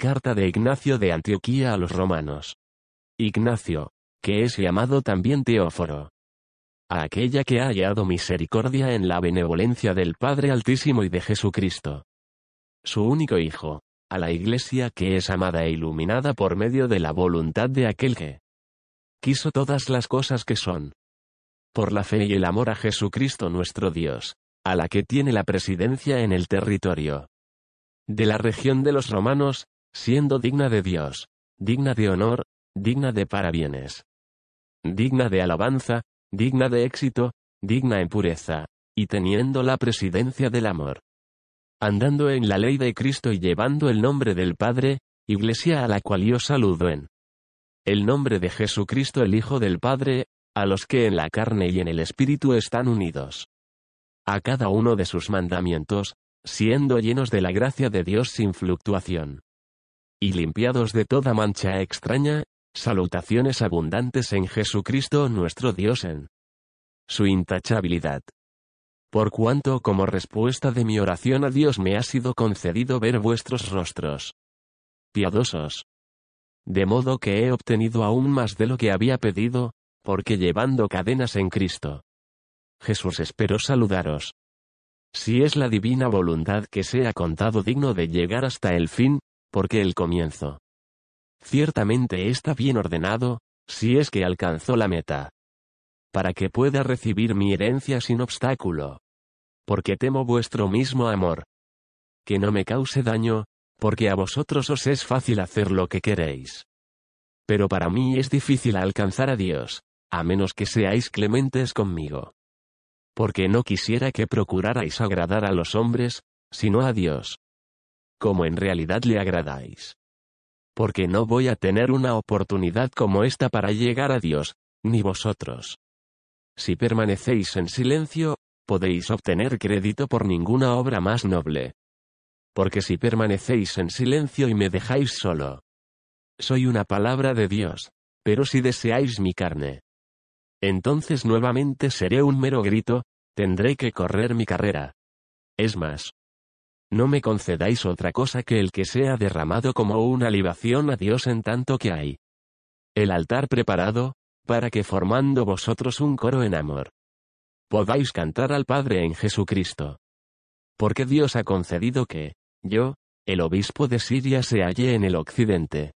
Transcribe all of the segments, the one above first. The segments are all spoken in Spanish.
Carta de Ignacio de Antioquía a los romanos. Ignacio, que es llamado también Teóforo. A aquella que ha hallado misericordia en la benevolencia del Padre Altísimo y de Jesucristo. Su único Hijo, a la Iglesia que es amada e iluminada por medio de la voluntad de aquel que quiso todas las cosas que son. Por la fe y el amor a Jesucristo nuestro Dios, a la que tiene la presidencia en el territorio de la región de los romanos, siendo digna de Dios, digna de honor, digna de parabienes, digna de alabanza, digna de éxito, digna en pureza, y teniendo la presidencia del amor. Andando en la ley de Cristo y llevando el nombre del Padre, iglesia a la cual yo saludo en el nombre de Jesucristo el Hijo del Padre, a los que en la carne y en el Espíritu están unidos. A cada uno de sus mandamientos, siendo llenos de la gracia de Dios sin fluctuación. Y limpiados de toda mancha extraña, salutaciones abundantes en Jesucristo nuestro Dios en su intachabilidad. Por cuanto como respuesta de mi oración a Dios me ha sido concedido ver vuestros rostros. Piadosos. De modo que he obtenido aún más de lo que había pedido, porque llevando cadenas en Cristo. Jesús espero saludaros. Si es la divina voluntad que sea contado digno de llegar hasta el fin, porque el comienzo. Ciertamente está bien ordenado, si es que alcanzó la meta. Para que pueda recibir mi herencia sin obstáculo. Porque temo vuestro mismo amor. Que no me cause daño, porque a vosotros os es fácil hacer lo que queréis. Pero para mí es difícil alcanzar a Dios, a menos que seáis clementes conmigo. Porque no quisiera que procurarais agradar a los hombres, sino a Dios. Como en realidad le agradáis. Porque no voy a tener una oportunidad como esta para llegar a Dios, ni vosotros. Si permanecéis en silencio, podéis obtener crédito por ninguna obra más noble. Porque si permanecéis en silencio y me dejáis solo, soy una palabra de Dios, pero si deseáis mi carne, entonces nuevamente seré un mero grito, tendré que correr mi carrera. Es más, no me concedáis otra cosa que el que sea derramado como una libación a Dios en tanto que hay el altar preparado, para que formando vosotros un coro en amor, podáis cantar al Padre en Jesucristo. Porque Dios ha concedido que, yo, el obispo de Siria se halle en el occidente,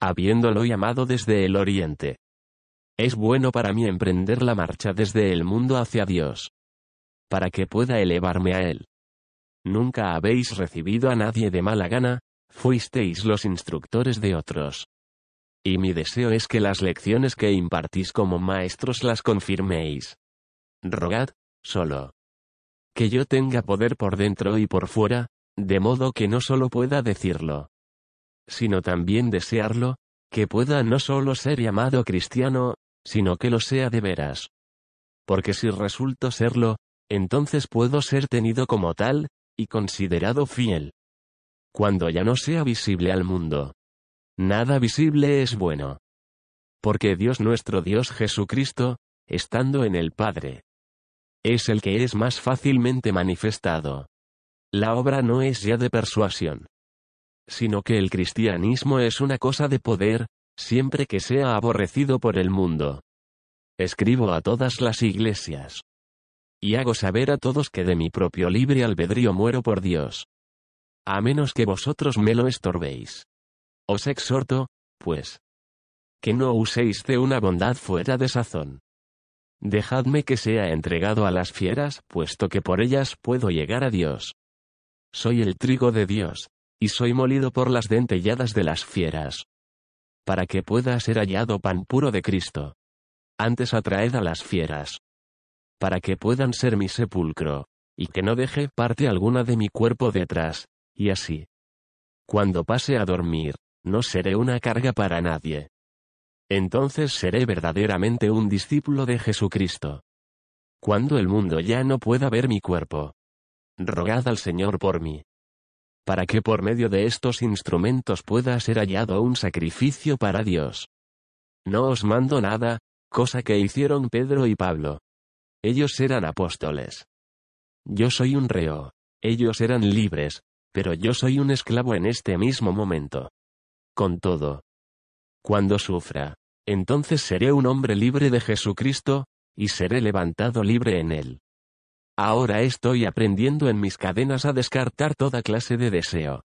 habiéndolo llamado desde el oriente. Es bueno para mí emprender la marcha desde el mundo hacia Dios. Para que pueda elevarme a Él. Nunca habéis recibido a nadie de mala gana, fuisteis los instructores de otros. Y mi deseo es que las lecciones que impartís como maestros las confirméis. Rogad, solo. Que yo tenga poder por dentro y por fuera, de modo que no solo pueda decirlo, sino también desearlo, que pueda no solo ser llamado cristiano, sino que lo sea de veras. Porque si resulto serlo, entonces puedo ser tenido como tal, y considerado fiel. Cuando ya no sea visible al mundo. Nada visible es bueno. Porque Dios nuestro Dios Jesucristo, estando en el Padre, es el que es más fácilmente manifestado. La obra no es ya de persuasión, sino que el cristianismo es una cosa de poder, siempre que sea aborrecido por el mundo. Escribo a todas las iglesias. Y hago saber a todos que de mi propio libre albedrío muero por Dios. A menos que vosotros me lo estorbéis. Os exhorto, pues, que no uséis de una bondad fuera de sazón. Dejadme que sea entregado a las fieras, puesto que por ellas puedo llegar a Dios. Soy el trigo de Dios, y soy molido por las dentelladas de las fieras para que pueda ser hallado pan puro de Cristo. Antes atraed a las fieras, para que puedan ser mi sepulcro, y que no deje parte alguna de mi cuerpo detrás, y así. Cuando pase a dormir, no seré una carga para nadie. Entonces seré verdaderamente un discípulo de Jesucristo. Cuando el mundo ya no pueda ver mi cuerpo. Rogad al Señor por mí para que por medio de estos instrumentos pueda ser hallado un sacrificio para Dios. No os mando nada, cosa que hicieron Pedro y Pablo. Ellos eran apóstoles. Yo soy un reo, ellos eran libres, pero yo soy un esclavo en este mismo momento. Con todo, cuando sufra, entonces seré un hombre libre de Jesucristo, y seré levantado libre en él. Ahora estoy aprendiendo en mis cadenas a descartar toda clase de deseo.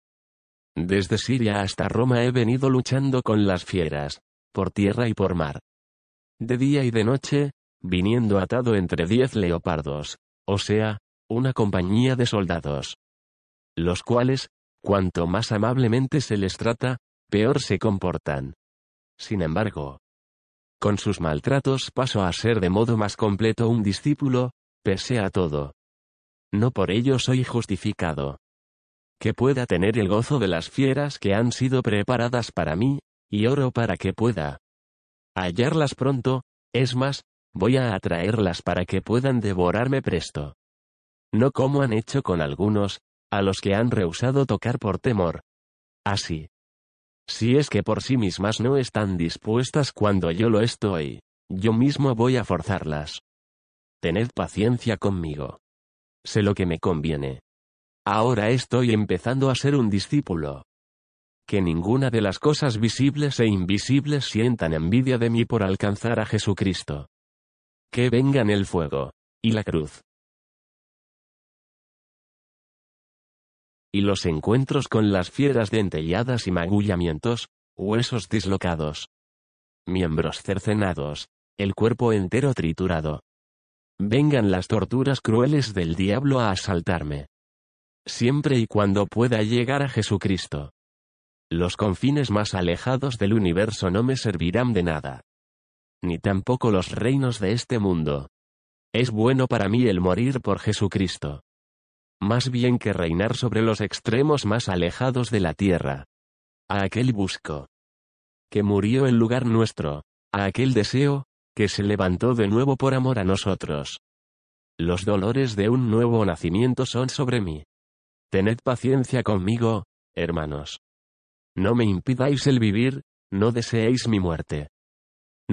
Desde Siria hasta Roma he venido luchando con las fieras, por tierra y por mar. De día y de noche, viniendo atado entre diez leopardos, o sea, una compañía de soldados. Los cuales, cuanto más amablemente se les trata, peor se comportan. Sin embargo, con sus maltratos paso a ser de modo más completo un discípulo, pese a todo. No por ello soy justificado. Que pueda tener el gozo de las fieras que han sido preparadas para mí, y oro para que pueda hallarlas pronto, es más, voy a atraerlas para que puedan devorarme presto. No como han hecho con algunos, a los que han rehusado tocar por temor. Así. Si es que por sí mismas no están dispuestas cuando yo lo estoy, yo mismo voy a forzarlas. Tened paciencia conmigo. Sé lo que me conviene. Ahora estoy empezando a ser un discípulo. Que ninguna de las cosas visibles e invisibles sientan envidia de mí por alcanzar a Jesucristo. Que vengan el fuego, y la cruz, y los encuentros con las fieras dentelladas y magullamientos, huesos dislocados, miembros cercenados, el cuerpo entero triturado. Vengan las torturas crueles del diablo a asaltarme. Siempre y cuando pueda llegar a Jesucristo. Los confines más alejados del universo no me servirán de nada. Ni tampoco los reinos de este mundo. Es bueno para mí el morir por Jesucristo más bien que reinar sobre los extremos más alejados de la tierra. A aquel busco. Que murió en lugar nuestro, a aquel deseo, que se levantó de nuevo por amor a nosotros. Los dolores de un nuevo nacimiento son sobre mí. Tened paciencia conmigo, hermanos. No me impidáis el vivir, no deseéis mi muerte.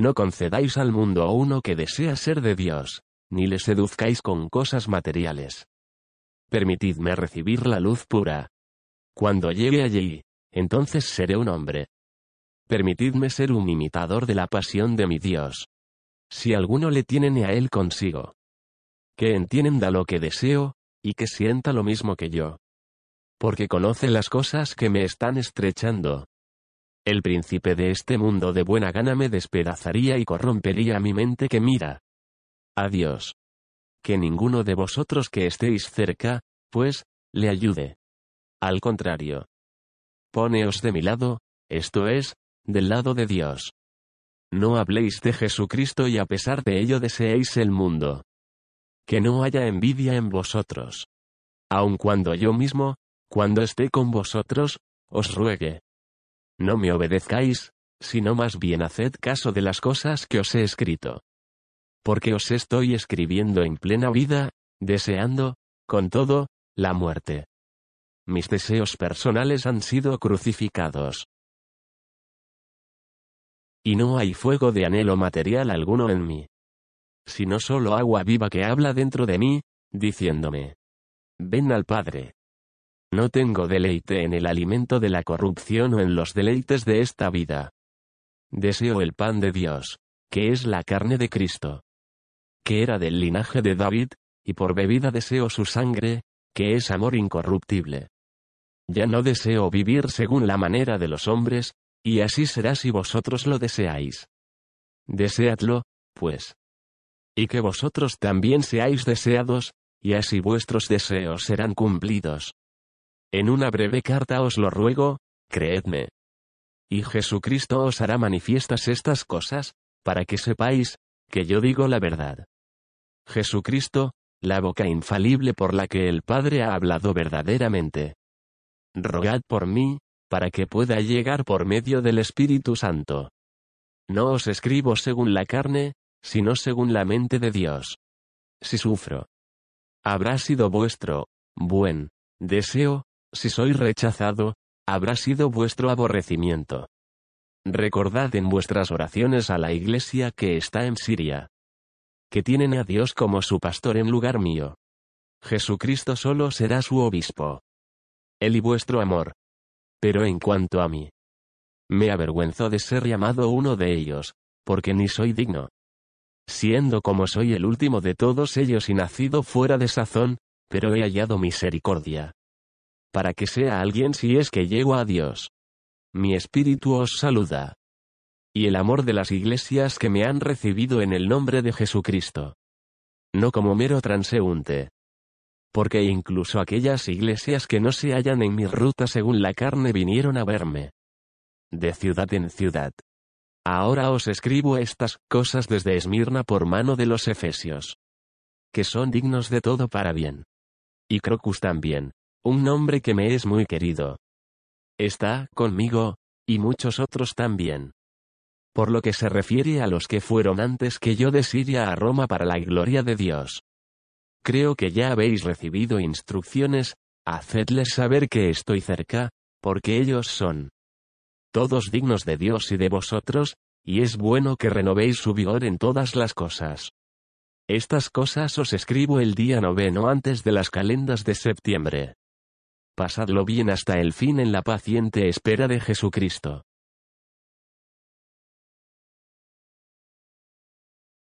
No concedáis al mundo uno que desea ser de Dios, ni le seduzcáis con cosas materiales permitidme recibir la luz pura. Cuando llegue allí, entonces seré un hombre. Permitidme ser un imitador de la pasión de mi Dios. Si alguno le tiene a él consigo. Que entienda lo que deseo, y que sienta lo mismo que yo. Porque conoce las cosas que me están estrechando. El príncipe de este mundo de buena gana me despedazaría y corrompería mi mente que mira. Adiós que ninguno de vosotros que estéis cerca, pues, le ayude. Al contrario. Poneos de mi lado, esto es, del lado de Dios. No habléis de Jesucristo y a pesar de ello deseéis el mundo. Que no haya envidia en vosotros. Aun cuando yo mismo, cuando esté con vosotros, os ruegue. No me obedezcáis, sino más bien haced caso de las cosas que os he escrito porque os estoy escribiendo en plena vida, deseando, con todo, la muerte. Mis deseos personales han sido crucificados. Y no hay fuego de anhelo material alguno en mí. Sino solo agua viva que habla dentro de mí, diciéndome. Ven al Padre. No tengo deleite en el alimento de la corrupción o en los deleites de esta vida. Deseo el pan de Dios, que es la carne de Cristo que era del linaje de David, y por bebida deseo su sangre, que es amor incorruptible. Ya no deseo vivir según la manera de los hombres, y así será si vosotros lo deseáis. Deseadlo, pues. Y que vosotros también seáis deseados, y así vuestros deseos serán cumplidos. En una breve carta os lo ruego, creedme. Y Jesucristo os hará manifiestas estas cosas, para que sepáis, que yo digo la verdad. Jesucristo, la boca infalible por la que el Padre ha hablado verdaderamente. Rogad por mí, para que pueda llegar por medio del Espíritu Santo. No os escribo según la carne, sino según la mente de Dios. Si sufro, habrá sido vuestro, buen, deseo, si soy rechazado, habrá sido vuestro aborrecimiento. Recordad en vuestras oraciones a la iglesia que está en Siria. Que tienen a Dios como su pastor en lugar mío. Jesucristo solo será su obispo. Él y vuestro amor. Pero en cuanto a mí, me avergüenzo de ser llamado uno de ellos, porque ni soy digno. Siendo como soy el último de todos ellos y nacido fuera de sazón, pero he hallado misericordia. Para que sea alguien si es que llego a Dios. Mi espíritu os saluda. Y el amor de las iglesias que me han recibido en el nombre de Jesucristo. No como mero transeúnte. Porque incluso aquellas iglesias que no se hallan en mi ruta según la carne vinieron a verme. De ciudad en ciudad. Ahora os escribo estas cosas desde Esmirna por mano de los Efesios. Que son dignos de todo para bien. Y Crocus también, un nombre que me es muy querido. Está conmigo, y muchos otros también. Por lo que se refiere a los que fueron antes que yo de Siria a Roma para la gloria de Dios. Creo que ya habéis recibido instrucciones, hacedles saber que estoy cerca, porque ellos son todos dignos de Dios y de vosotros, y es bueno que renovéis su vigor en todas las cosas. Estas cosas os escribo el día noveno antes de las calendas de septiembre. Pasadlo bien hasta el fin en la paciente espera de Jesucristo.